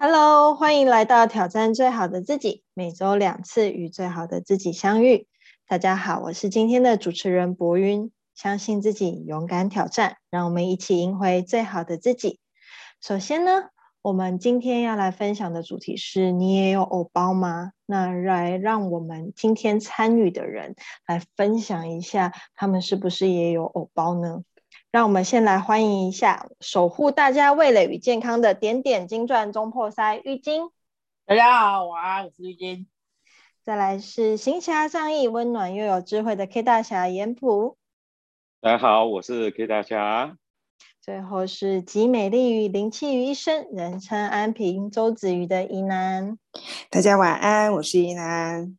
Hello，欢迎来到挑战最好的自己，每周两次与最好的自己相遇。大家好，我是今天的主持人博云。相信自己，勇敢挑战，让我们一起赢回最好的自己。首先呢，我们今天要来分享的主题是：你也有偶包吗？那来让我们今天参与的人来分享一下，他们是不是也有偶包呢？让我们先来欢迎一下守护大家味蕾与健康的点点金钻中破塞浴巾。大家好，我是玉晶。再来是行侠仗义、温暖又有智慧的 K 大侠严普。大家好，我是 K 大侠。最后是集美丽与灵气于一身，人称安平周子瑜的宜南。大家晚安，我是宜南。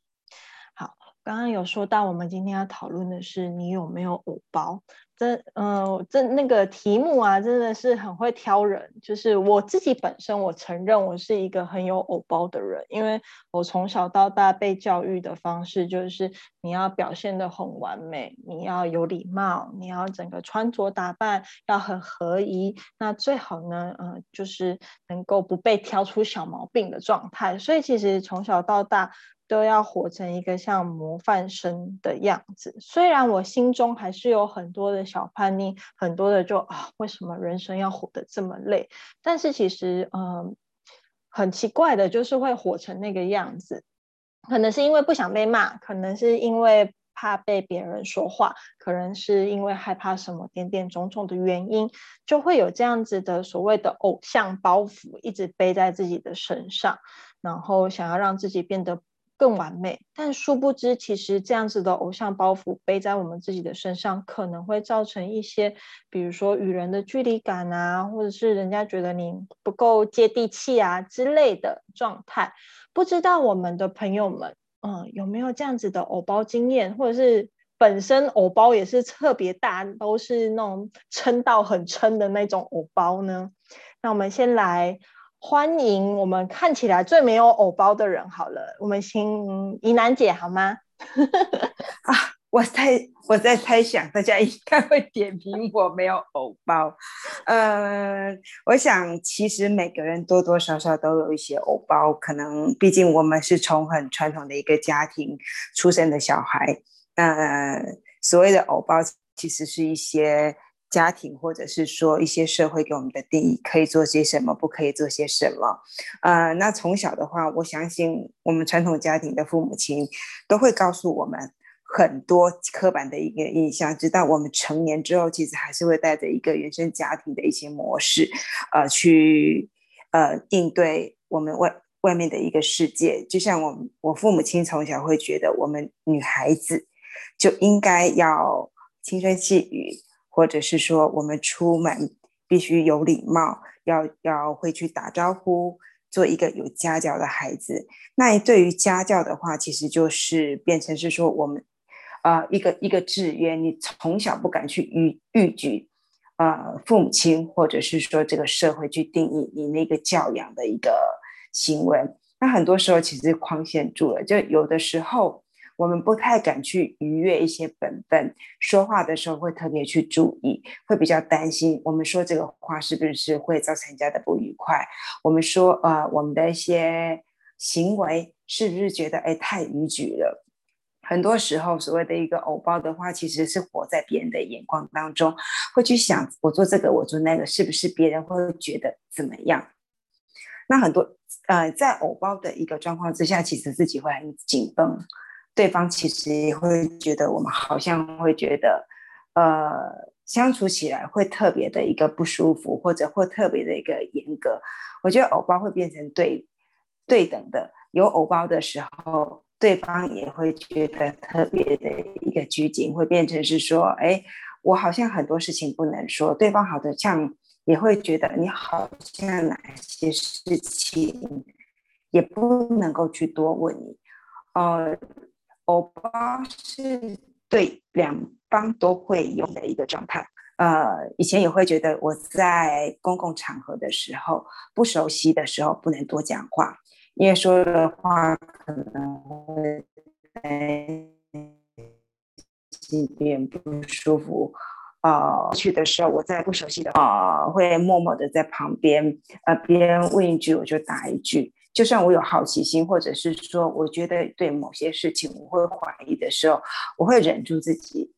好，刚刚有说到，我们今天要讨论的是你有没有偶包。这嗯，这那个题目啊，真的是很会挑人。就是我自己本身，我承认我是一个很有偶包的人，因为我从小到大被教育的方式就是你要表现的很完美，你要有礼貌，你要整个穿着打扮要很合宜，那最好呢，嗯，就是能够不被挑出小毛病的状态。所以其实从小到大。都要活成一个像模范生的样子。虽然我心中还是有很多的小叛逆，很多的就啊，为什么人生要活得这么累？但是其实，嗯，很奇怪的就是会活成那个样子。可能是因为不想被骂，可能是因为怕被别人说话，可能是因为害怕什么点点种种的原因，就会有这样子的所谓的偶像包袱一直背在自己的身上，然后想要让自己变得。更完美，但殊不知，其实这样子的偶像包袱背在我们自己的身上，可能会造成一些，比如说与人的距离感啊，或者是人家觉得你不够接地气啊之类的状态。不知道我们的朋友们，嗯，有没有这样子的偶包经验，或者是本身偶包也是特别大，都是那种撑到很撑的那种偶包呢？那我们先来。欢迎我们看起来最没有偶包的人。好了，我们请怡楠姐好吗？啊，我在我在猜想，大家应该会点评我没有偶包。呃，我想其实每个人多多少少都有一些偶包，可能毕竟我们是从很传统的一个家庭出生的小孩。那所谓的偶包，其实是一些。家庭或者是说一些社会给我们的定义，可以做些什么，不可以做些什么。呃，那从小的话，我相信我们传统家庭的父母亲都会告诉我们很多刻板的一个印象，直到我们成年之后，其实还是会带着一个原生家庭的一些模式，呃，去呃应对我们外外面的一个世界。就像我我父母亲从小会觉得，我们女孩子就应该要轻声细语。或者是说，我们出门必须有礼貌，要要会去打招呼，做一个有家教的孩子。那对于家教的话，其实就是变成是说，我们呃一个一个制约，你从小不敢去逾逾矩，呃父母亲或者是说这个社会去定义你那个教养的一个行为。那很多时候其实框限住了，就有的时候。我们不太敢去逾越一些本分，说话的时候会特别去注意，会比较担心我们说这个话是不是会造成人家的不愉快。我们说呃，我们的一些行为是不是觉得哎太逾矩了？很多时候所谓的一个偶包的话，其实是活在别人的眼光当中，会去想我做这个，我做那个，是不是别人会觉得怎么样？那很多呃，在偶包的一个状况之下，其实自己会很紧绷。对方其实也会觉得，我们好像会觉得，呃，相处起来会特别的一个不舒服，或者会特别的一个严格。我觉得偶包会变成对对等的，有偶包的时候，对方也会觉得特别的一个拘谨，会变成是说，哎，我好像很多事情不能说，对方好像也会觉得你好像哪些事情也不能够去多问你，呃。欧巴是对两方都会用的一个状态。呃，以前也会觉得我在公共场合的时候，不熟悉的时候不能多讲话，因为说的话可能会心变不舒服。呃去的时候，我在不熟悉的啊，会默默的在旁边，呃，别人问一句我就答一句。就算我有好奇心，或者是说我觉得对某些事情我会怀疑的时候，我会忍住自己，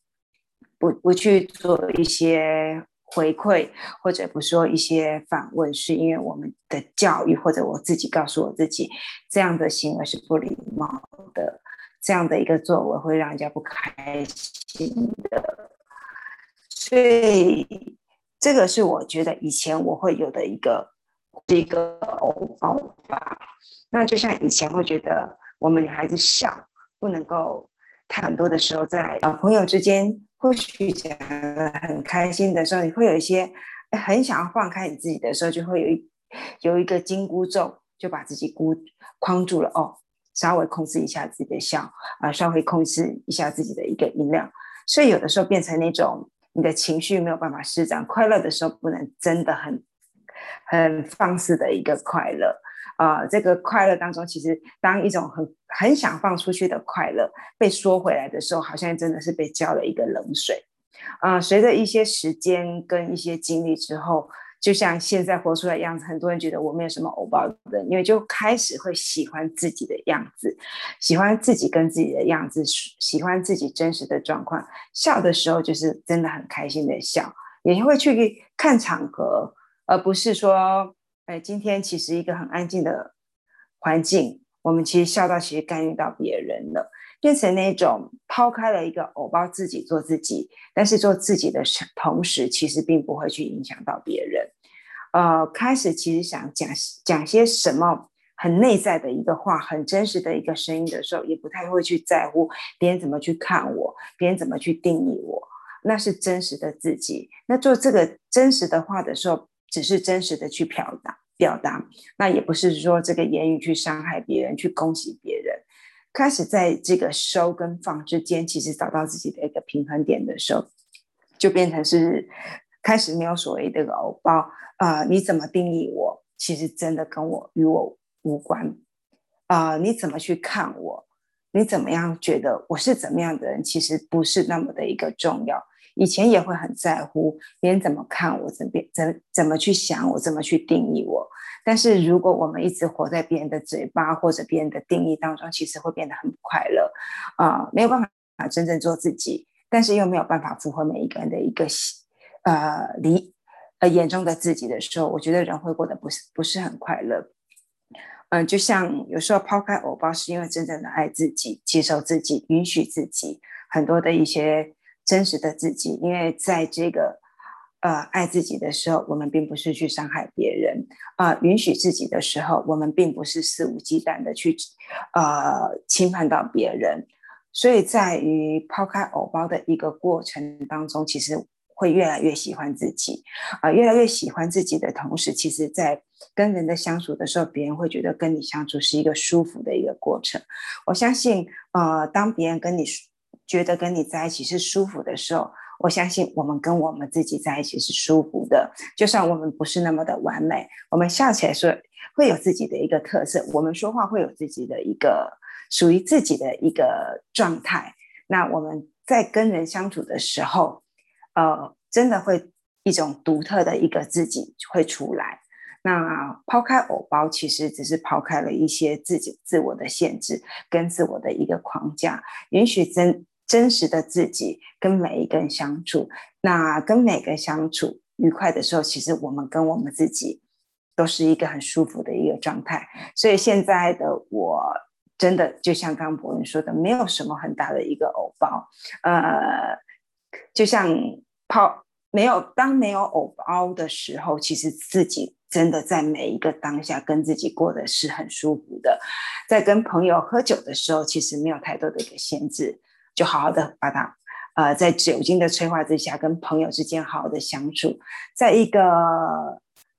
不不去做一些回馈，或者不说一些反问，是因为我们的教育或者我自己告诉我自己，这样的行为是不礼貌的，这样的一个作为会让人家不开心的。所以这个是我觉得以前我会有的一个是一个偶包吧。那就像以前会觉得我们女孩子笑不能够，她很多的时候在啊朋友之间或许讲很开心的时候，你会有一些很想要放开你自己的时候，就会有一有一个紧箍咒，就把自己箍框住了哦，稍微控制一下自己的笑啊，稍微控制一下自己的一个音量，所以有的时候变成那种你的情绪没有办法施展，快乐的时候不能真的很很放肆的一个快乐。啊，这个快乐当中，其实当一种很很想放出去的快乐被缩回来的时候，好像真的是被浇了一个冷水。啊，随着一些时间跟一些经历之后，就像现在活出来样子，很多人觉得我没有什么欧包的，因为就开始会喜欢自己的样子，喜欢自己跟自己的样子，喜欢自己真实的状况。笑的时候就是真的很开心的笑，也会去看场合，而不是说。哎，今天其实一个很安静的环境，我们其实笑到其实干预到别人了，变成那种抛开了一个偶包，自己做自己，但是做自己的同时，其实并不会去影响到别人。呃，开始其实想讲讲些什么很内在的一个话，很真实的一个声音的时候，也不太会去在乎别人怎么去看我，别人怎么去定义我，那是真实的自己。那做这个真实的话的时候。只是真实的去表达，表达，那也不是说这个言语去伤害别人，去攻击别人。开始在这个收跟放之间，其实找到自己的一个平衡点的时候，就变成是开始没有所谓的偶包啊。你怎么定义我？其实真的跟我与我无关啊。你怎么去看我？你怎么样觉得我是怎么样的人？其实不是那么的一个重要。以前也会很在乎别人怎么看我，怎么怎怎么去想我，怎么去定义我。但是如果我们一直活在别人的嘴巴或者别人的定义当中，其实会变得很不快乐啊，没有办法真正做自己，但是又没有办法符合每一个人的一个呃理呃眼中的自己的时候，我觉得人会过得不是不是很快乐。嗯，就像有时候抛开偶包，是因为真正的爱自己、接受自己、允许自己很多的一些。真实的自己，因为在这个呃爱自己的时候，我们并不是去伤害别人啊；允许自己的时候，我们并不是肆无忌惮的去呃侵犯到别人。所以在于抛开偶包的一个过程当中，其实会越来越喜欢自己啊，越来越喜欢自己的同时，其实在跟人的相处的时候，别人会觉得跟你相处是一个舒服的一个过程。我相信，呃，当别人跟你。觉得跟你在一起是舒服的时候，我相信我们跟我们自己在一起是舒服的。就算我们不是那么的完美，我们笑起来说会有自己的一个特色，我们说话会有自己的一个属于自己的一个状态。那我们在跟人相处的时候，呃，真的会一种独特的一个自己会出来。那抛开偶包，其实只是抛开了一些自己自我的限制跟自我的一个框架，允许真。真实的自己跟每一个人相处，那跟每个人相处愉快的时候，其实我们跟我们自己都是一个很舒服的一个状态。所以现在的我，真的就像刚刚博文说的，没有什么很大的一个偶包。呃，就像泡没有当没有偶包的时候，其实自己真的在每一个当下跟自己过的是很舒服的。在跟朋友喝酒的时候，其实没有太多的一个限制。就好好的把它，呃，在酒精的催化之下，跟朋友之间好好的相处，在一个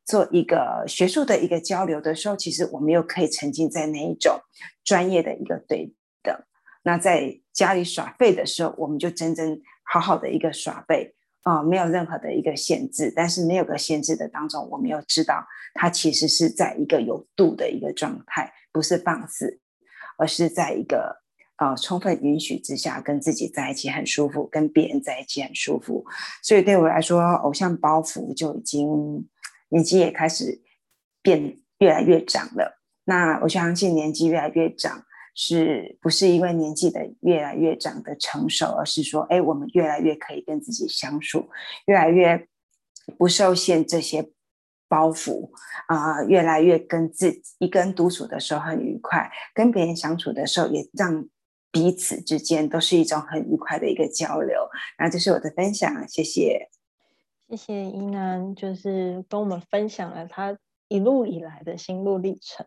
做一个学术的一个交流的时候，其实我们又可以沉浸在那一种专业的一个对等。那在家里耍废的时候，我们就真正好好的一个耍废啊，没有任何的一个限制。但是没有个限制的当中，我们又知道它其实是在一个有度的一个状态，不是放肆，而是在一个。呃充分允许之下，跟自己在一起很舒服，跟别人在一起很舒服。所以对我来说，偶像包袱就已经年纪也开始变越来越长了。那我相信年纪越来越长，是不是因为年纪的越来越长的成熟，而是说，哎，我们越来越可以跟自己相处，越来越不受限这些包袱啊，越来越跟自己一个人独处的时候很愉快，跟别人相处的时候也让彼此之间都是一种很愉快的一个交流。那这是我的分享，谢谢，谢谢依南，就是跟我们分享了他。一路以来的心路历程，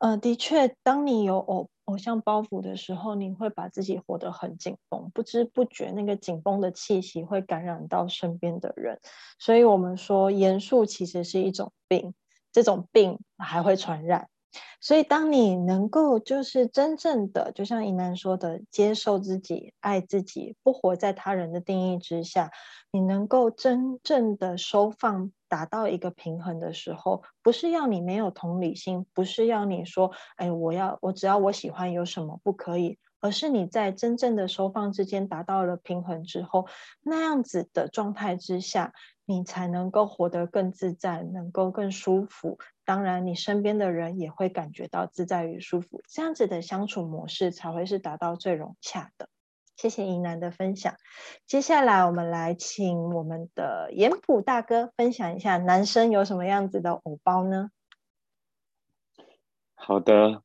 呃，的确，当你有偶偶像包袱的时候，你会把自己活得很紧绷，不知不觉那个紧绷的气息会感染到身边的人。所以，我们说严肃其实是一种病，这种病还会传染。所以，当你能够就是真正的，就像尹楠说的，接受自己、爱自己，不活在他人的定义之下，你能够真正的收放，达到一个平衡的时候，不是要你没有同理心，不是要你说，哎，我要我只要我喜欢有什么不可以，而是你在真正的收放之间达到了平衡之后，那样子的状态之下。你才能够活得更自在，能够更舒服。当然，你身边的人也会感觉到自在与舒服，这样子的相处模式才会是达到最融洽的。谢谢银南的分享。接下来，我们来请我们的严普大哥分享一下，男生有什么样子的偶包呢？好的，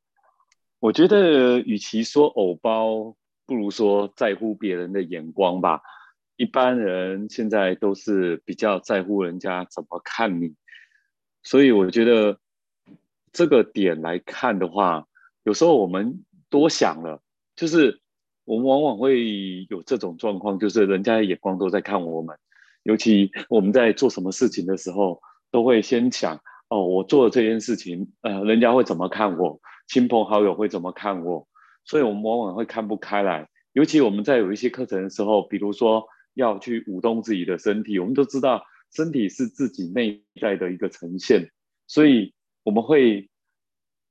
我觉得与其说偶包，不如说在乎别人的眼光吧。一般人现在都是比较在乎人家怎么看你，所以我觉得这个点来看的话，有时候我们多想了，就是我们往往会有这种状况，就是人家的眼光都在看我们，尤其我们在做什么事情的时候，都会先想哦，我做了这件事情，呃，人家会怎么看我，亲朋好友会怎么看我，所以我们往往会看不开来，尤其我们在有一些课程的时候，比如说。要去舞动自己的身体，我们都知道身体是自己内在的一个呈现，所以我们会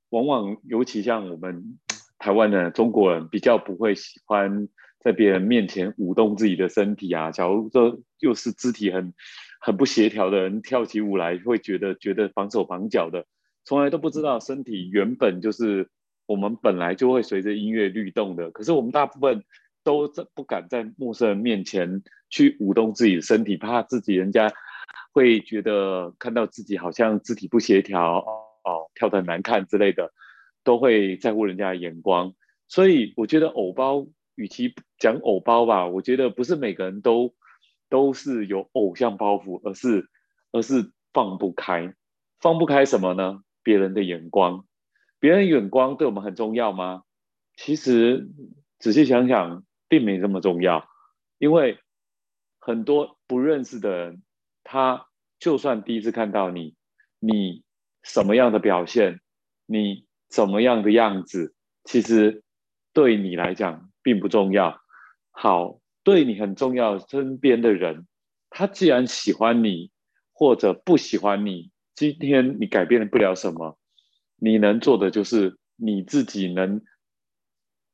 往往，尤其像我们台湾的中国人，比较不会喜欢在别人面前舞动自己的身体啊。假如说又是肢体很很不协调的人跳起舞来，会觉得觉得绑手绑脚的，从来都不知道身体原本就是我们本来就会随着音乐律动的。可是我们大部分。都在不敢在陌生人面前去舞动自己的身体，怕自己人家会觉得看到自己好像肢体不协调哦，跳得难看之类的，都会在乎人家的眼光。所以我觉得偶包，与其讲偶包吧，我觉得不是每个人都都是有偶像包袱，而是而是放不开，放不开什么呢？别人的眼光，别人眼光对我们很重要吗？其实仔细想想。并没这么重要，因为很多不认识的人，他就算第一次看到你，你什么样的表现，你怎么样的样子，其实对你来讲并不重要。好，对你很重要，身边的人，他既然喜欢你或者不喜欢你，今天你改变不了什么，你能做的就是你自己能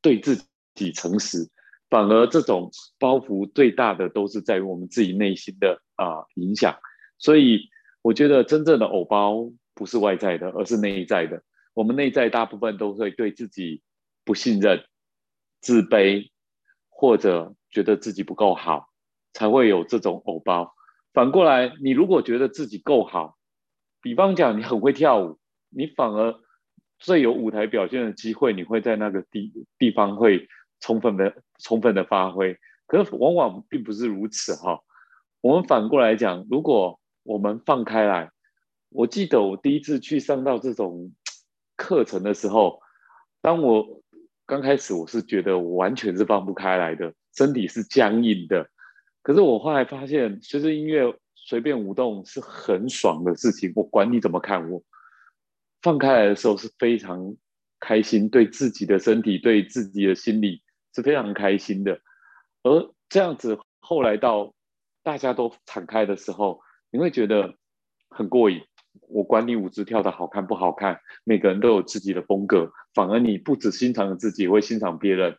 对自己诚实。反而这种包袱最大的都是在于我们自己内心的啊影响，所以我觉得真正的偶包不是外在的，而是内在的。我们内在大部分都会对自己不信任、自卑，或者觉得自己不够好，才会有这种偶包。反过来，你如果觉得自己够好，比方讲你很会跳舞，你反而最有舞台表现的机会，你会在那个地地方会。充分的、充分的发挥，可是往往并不是如此哈。我们反过来讲，如果我们放开来，我记得我第一次去上到这种课程的时候，当我刚开始，我是觉得我完全是放不开来的，身体是僵硬的。可是我后来发现，随着音乐随便舞动是很爽的事情，我管你怎么看我，放开来的时候是非常开心，对自己的身体、对自己的心理。是非常开心的，而这样子后来到大家都敞开的时候，你会觉得很过瘾。我管你舞姿跳的好看不好看，每个人都有自己的风格，反而你不只欣赏自己，会欣赏别人。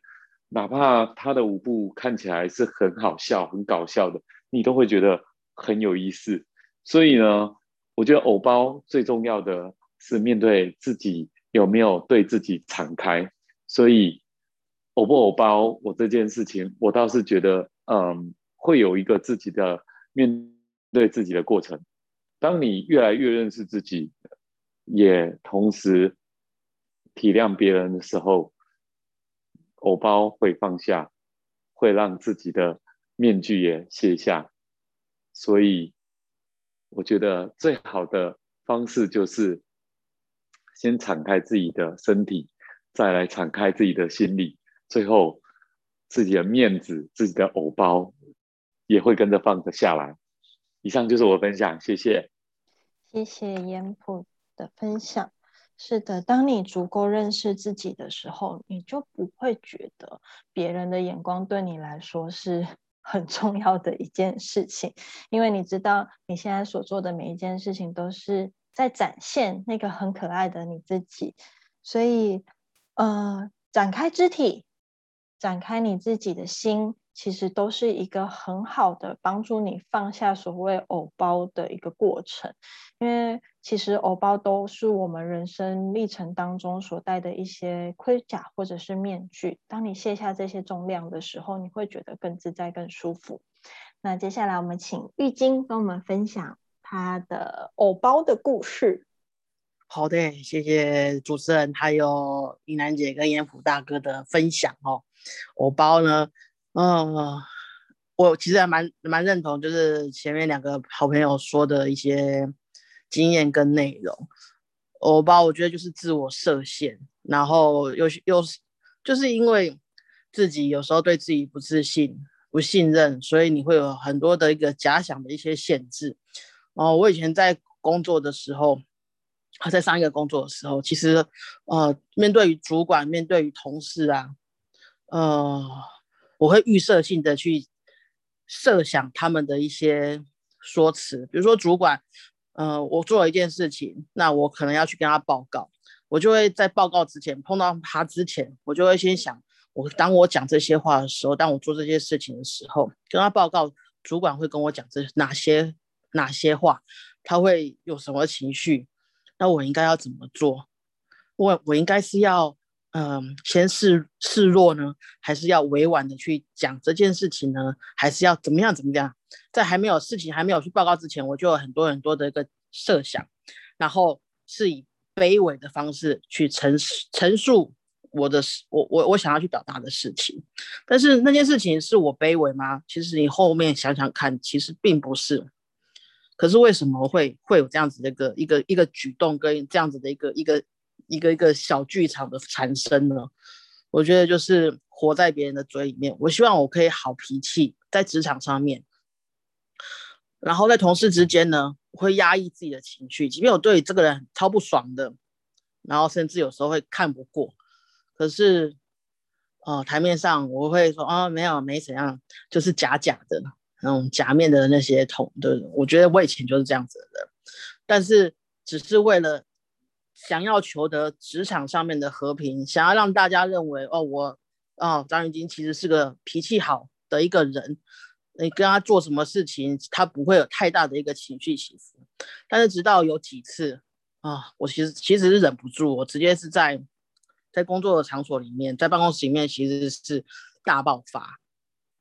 哪怕他的舞步看起来是很好笑、很搞笑的，你都会觉得很有意思。所以呢，我觉得偶包最重要的是面对自己有没有对自己敞开。所以偶不偶包，我这件事情，我倒是觉得，嗯，会有一个自己的面对自己的过程。当你越来越认识自己，也同时体谅别人的时候。偶包会放下，会让自己的面具也卸下，所以我觉得最好的方式就是先敞开自己的身体，再来敞开自己的心理，最后自己的面子、自己的偶包也会跟着放得下来。以上就是我分享，谢谢。谢谢严普的分享。是的，当你足够认识自己的时候，你就不会觉得别人的眼光对你来说是很重要的一件事情，因为你知道你现在所做的每一件事情都是在展现那个很可爱的你自己，所以，呃，展开肢体，展开你自己的心。其实都是一个很好的帮助你放下所谓偶包的一个过程，因为其实偶包都是我们人生历程当中所带的一些盔甲或者是面具。当你卸下这些重量的时候，你会觉得更自在、更舒服。那接下来我们请玉晶跟我们分享她的偶包的故事。好的，谢谢主持人还有尹楠姐跟严普大哥的分享哦。我包呢？嗯，我其实还蛮蛮认同，就是前面两个好朋友说的一些经验跟内容。我包，我觉得就是自我设限，然后又又是就是因为自己有时候对自己不自信、不信任，所以你会有很多的一个假想的一些限制。哦，我以前在工作的时候，在上一个工作的时候，其实呃，面对于主管、面对于同事啊，呃。我会预设性的去设想他们的一些说辞，比如说主管，呃，我做了一件事情，那我可能要去跟他报告，我就会在报告之前碰到他之前，我就会先想，我当我讲这些话的时候，当我做这些事情的时候，跟他报告，主管会跟我讲这哪些哪些话，他会有什么情绪，那我应该要怎么做？我我应该是要。嗯，先示示弱呢，还是要委婉的去讲这件事情呢？还是要怎么样怎么样？在还没有事情还没有去报告之前，我就有很多很多的一个设想，然后是以卑微的方式去陈陈述我的我我我想要去表达的事情。但是那件事情是我卑微吗？其实你后面想想看，其实并不是。可是为什么会会有这样子的一个一个一个举动跟这样子的一个一个？一个一个小剧场的产生呢，我觉得就是活在别人的嘴里面。我希望我可以好脾气在职场上面，然后在同事之间呢，我会压抑自己的情绪，即便我对这个人超不爽的，然后甚至有时候会看不过，可是，呃，台面上我会说啊，没有，没怎样，就是假假的那种假面的那些同的，我觉得我以前就是这样子的，但是只是为了。想要求得职场上面的和平，想要让大家认为哦，我哦张云金其实是个脾气好的一个人，你跟他做什么事情，他不会有太大的一个情绪起伏。但是直到有几次啊，我其实其实是忍不住，我直接是在在工作的场所里面，在办公室里面其实是大爆发。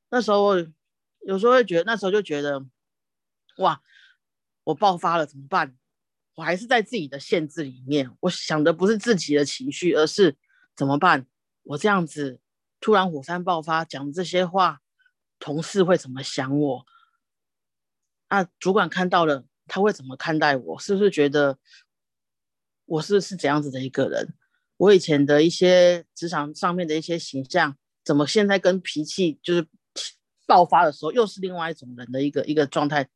那时候有时候会觉得，那时候就觉得哇，我爆发了怎么办？我还是在自己的限制里面，我想的不是自己的情绪，而是怎么办？我这样子突然火山爆发，讲这些话，同事会怎么想我？那主管看到了，他会怎么看待我？是不是觉得我是是怎样子的一个人？我以前的一些职场上面的一些形象，怎么现在跟脾气就是爆发的时候，又是另外一种人的一个一个状态，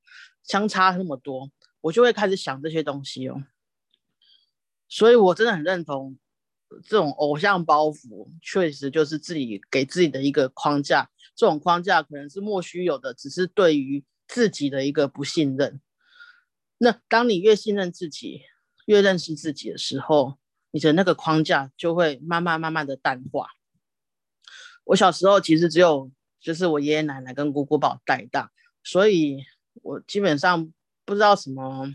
相差那么多？我就会开始想这些东西哦，所以我真的很认同这种偶像包袱，确实就是自己给自己的一个框架。这种框架可能是莫须有的，只是对于自己的一个不信任。那当你越信任自己，越认识自己的时候，你的那个框架就会慢慢慢慢的淡化。我小时候其实只有就是我爷爷奶奶跟姑姑把我带大，所以我基本上不知道什么，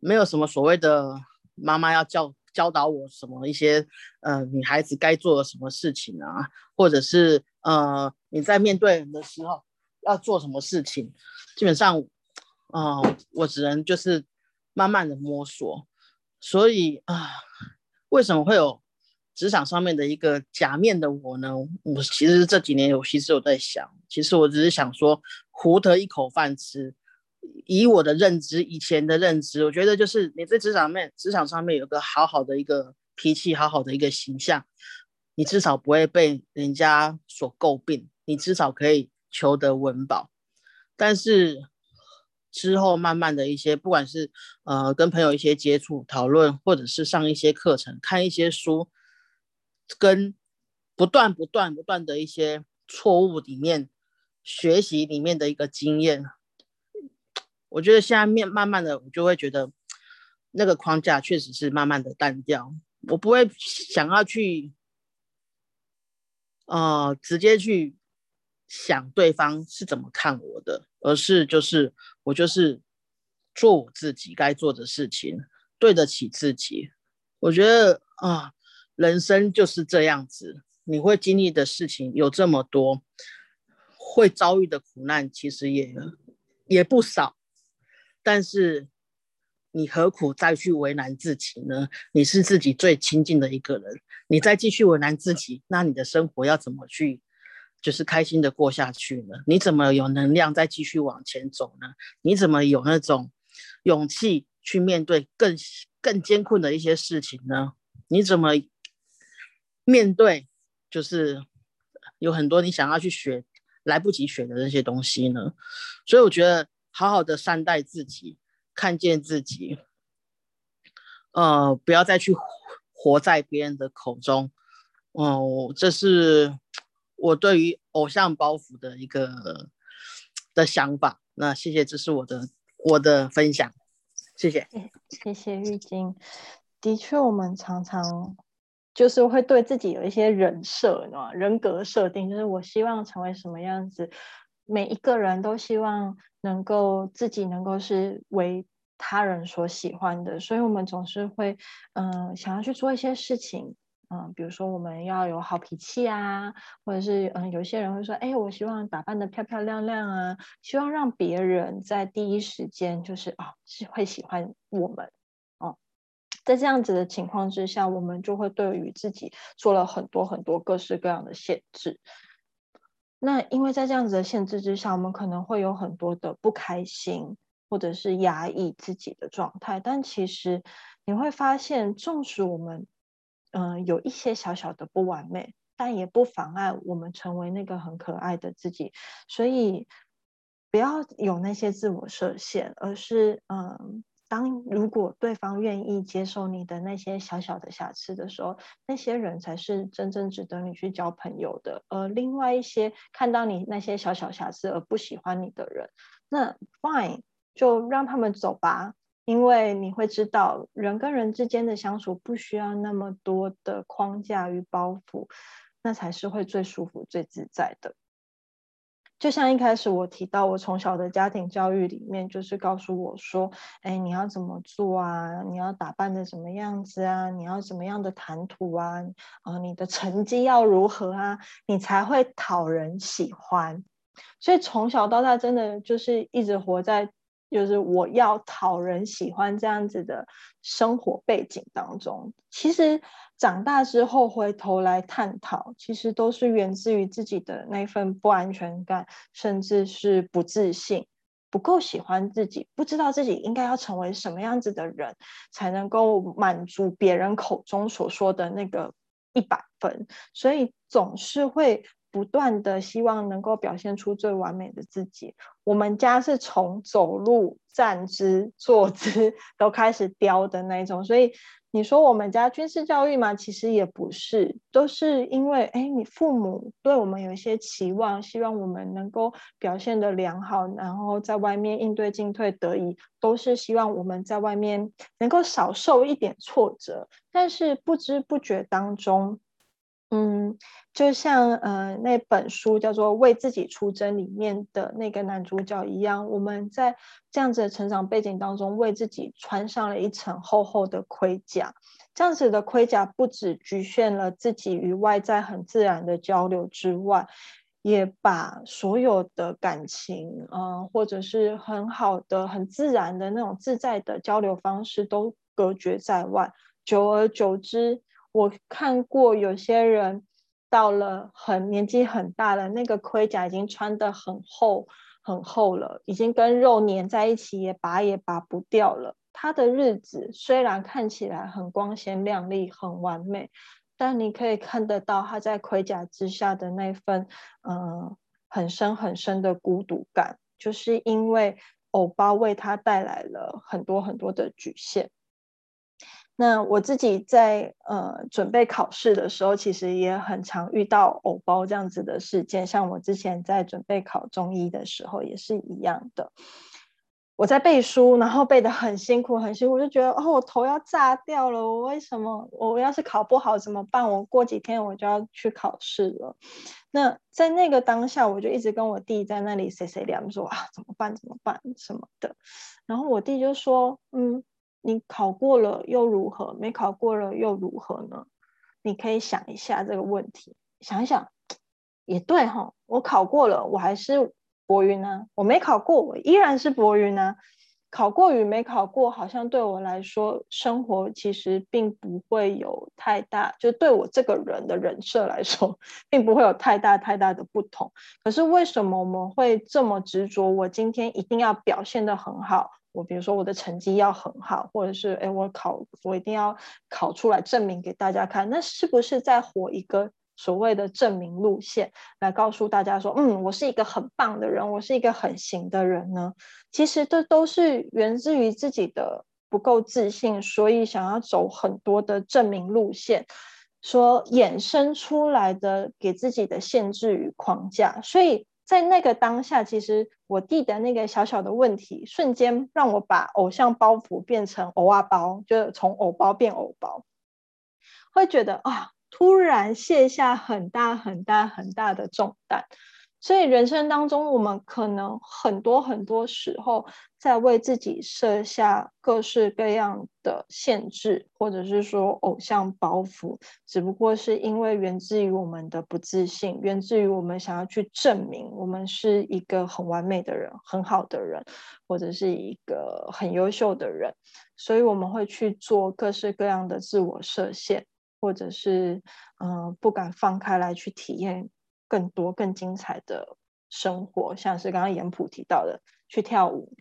没有什么所谓的妈妈要教教导我什么一些呃女孩子该做的什么事情啊，或者是呃你在面对人的时候要做什么事情，基本上，嗯，我只能就是慢慢的摸索，所以啊，为什么会有？职场上面的一个假面的我呢，我其实这几年有其实有在想，其实我只是想说，糊得一口饭吃。以我的认知，以前的认知，我觉得就是你在职场面，职场上面有个好好的一个脾气，好好的一个形象，你至少不会被人家所诟病，你至少可以求得温饱。但是之后慢慢的一些，不管是呃跟朋友一些接触讨论，或者是上一些课程，看一些书。跟不断、不断、不断的一些错误里面学习里面的一个经验，我觉得现在面慢慢的，我就会觉得那个框架确实是慢慢的淡掉。我不会想要去，呃，直接去想对方是怎么看我的，而是就是我就是做我自己该做的事情，对得起自己。我觉得啊。人生就是这样子，你会经历的事情有这么多，会遭遇的苦难其实也也不少，但是你何苦再去为难自己呢？你是自己最亲近的一个人，你再继续为难自己，那你的生活要怎么去，就是开心的过下去呢？你怎么有能量再继续往前走呢？你怎么有那种勇气去面对更更艰困的一些事情呢？你怎么？面对就是有很多你想要去学来不及学的那些东西呢，所以我觉得好好的善待自己，看见自己，呃，不要再去活在别人的口中，哦，这是我对于偶像包袱的一个的想法。那谢谢，这是我的我的分享，谢谢，谢谢玉晶。的确，我们常常。就是会对自己有一些人设，你知道吗？人格设定，就是我希望成为什么样子。每一个人都希望能够自己能够是为他人所喜欢的，所以我们总是会，嗯，想要去做一些事情，嗯，比如说我们要有好脾气啊，或者是，嗯，有些人会说，哎，我希望打扮的漂漂亮亮啊，希望让别人在第一时间就是啊，是会喜欢我们。在这样子的情况之下，我们就会对于自己做了很多很多各式各样的限制。那因为在这样子的限制之下，我们可能会有很多的不开心，或者是压抑自己的状态。但其实你会发现，纵使我们嗯有一些小小的不完美，但也不妨碍我们成为那个很可爱的自己。所以不要有那些自我设限，而是嗯。当如果对方愿意接受你的那些小小的瑕疵的时候，那些人才是真正值得你去交朋友的。而另外一些看到你那些小小瑕疵而不喜欢你的人，那 fine 就让他们走吧，因为你会知道人跟人之间的相处不需要那么多的框架与包袱，那才是会最舒服、最自在的。就像一开始我提到，我从小的家庭教育里面就是告诉我说，哎，你要怎么做啊？你要打扮的什么样子啊？你要怎么样的谈吐啊？啊，你的成绩要如何啊？你才会讨人喜欢。所以从小到大，真的就是一直活在就是我要讨人喜欢这样子的生活背景当中。其实。长大之后回头来探讨，其实都是源自于自己的那份不安全感，甚至是不自信，不够喜欢自己，不知道自己应该要成为什么样子的人，才能够满足别人口中所说的那个一百分，所以总是会不断的希望能够表现出最完美的自己。我们家是从走路、站姿、坐姿 都开始雕的那种，所以。你说我们家军事教育嘛？其实也不是，都是因为哎，你父母对我们有一些期望，希望我们能够表现的良好，然后在外面应对进退得宜，都是希望我们在外面能够少受一点挫折。但是不知不觉当中，嗯，就像呃那本书叫做《为自己出征》里面的那个男主角一样，我们在这样子的成长背景当中，为自己穿上了一层厚厚的盔甲。这样子的盔甲不只局限了自己与外在很自然的交流之外，也把所有的感情，嗯，或者是很好的、很自然的那种自在的交流方式都隔绝在外。久而久之。我看过有些人到了很年纪很大了，那个盔甲已经穿得很厚很厚了，已经跟肉粘在一起，也拔也拔不掉了。他的日子虽然看起来很光鲜亮丽、很完美，但你可以看得到他在盔甲之下的那份嗯很深很深的孤独感，就是因为偶包为他带来了很多很多的局限。那我自己在呃准备考试的时候，其实也很常遇到偶包这样子的事件。像我之前在准备考中医的时候，也是一样的。我在背书，然后背得很辛苦，很辛苦，就觉得哦，我头要炸掉了。我为什么？我要是考不好怎么办？我过几天我就要去考试了。那在那个当下，我就一直跟我弟在那里谁谁聊，说啊怎么办？怎么办？什么的。然后我弟就说，嗯。你考过了又如何？没考过了又如何呢？你可以想一下这个问题，想一想，也对哈。我考过了，我还是博云呢；我没考过，我依然是博云呢。考过与没考过，好像对我来说，生活其实并不会有太大，就对我这个人的人设来说，并不会有太大太大的不同。可是为什么我们会这么执着？我今天一定要表现得很好。我比如说我的成绩要很好，或者是哎我考我一定要考出来证明给大家看，那是不是在活一个所谓的证明路线，来告诉大家说，嗯，我是一个很棒的人，我是一个很行的人呢？其实这都是源自于自己的不够自信，所以想要走很多的证明路线，说衍生出来的给自己的限制与框架，所以。在那个当下，其实我弟的那个小小的问题，瞬间让我把偶像包袱变成偶啊包，就是从偶包变偶包，会觉得啊，突然卸下很大很大很大的重担。所以人生当中，我们可能很多很多时候在为自己设下各式各样的限制，或者是说偶像包袱，只不过是因为源自于我们的不自信，源自于我们想要去证明我们是一个很完美的人、很好的人，或者是一个很优秀的人，所以我们会去做各式各样的自我设限，或者是嗯不敢放开来去体验。更多更精彩的生活，像是刚刚严普提到的，去跳舞，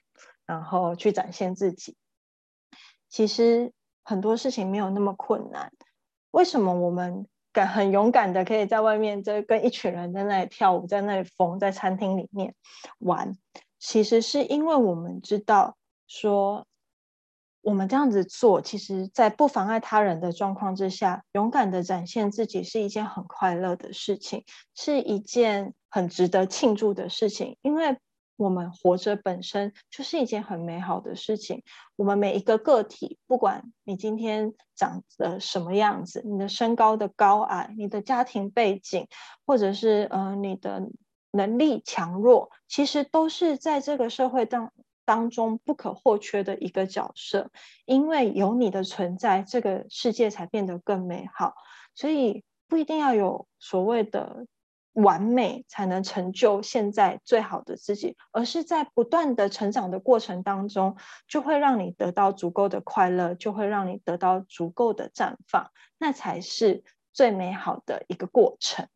然后去展现自己。其实很多事情没有那么困难。为什么我们敢很勇敢的可以在外面，在跟一群人在那里跳舞，在那里疯，在餐厅里面玩？其实是因为我们知道说。我们这样子做，其实，在不妨碍他人的状况之下，勇敢的展现自己是一件很快乐的事情，是一件很值得庆祝的事情。因为我们活着本身就是一件很美好的事情。我们每一个个体，不管你今天长得什么样子，你的身高的高矮，你的家庭背景，或者是呃你的能力强弱，其实都是在这个社会当。当中不可或缺的一个角色，因为有你的存在，这个世界才变得更美好。所以不一定要有所谓的完美才能成就现在最好的自己，而是在不断的成长的过程当中，就会让你得到足够的快乐，就会让你得到足够的绽放，那才是最美好的一个过程。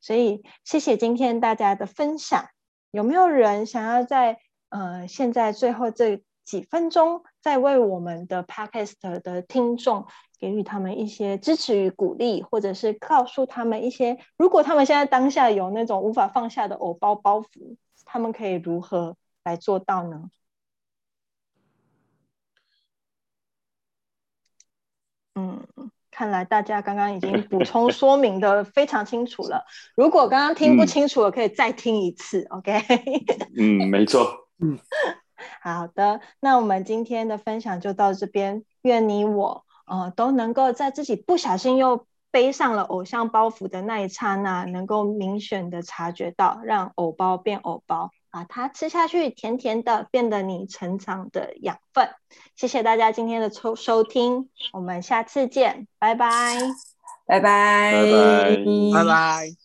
所以谢谢今天大家的分享，有没有人想要在？呃，现在最后这几分钟，再为我们的 podcast 的听众给予他们一些支持与鼓励，或者是告诉他们一些，如果他们现在当下有那种无法放下的偶包包袱，他们可以如何来做到呢？嗯，看来大家刚刚已经补充 说明的非常清楚了。如果刚刚听不清楚了，可以再听一次。OK？嗯，没错。嗯，好的，那我们今天的分享就到这边。愿你我呃都能够在自己不小心又背上了偶像包袱的那一刹那，能够明显的察觉到，让藕包变藕包，把它吃下去，甜甜的，变得你成长的养分。谢谢大家今天的收收听，我们下次见，拜拜，拜拜，拜拜拜拜。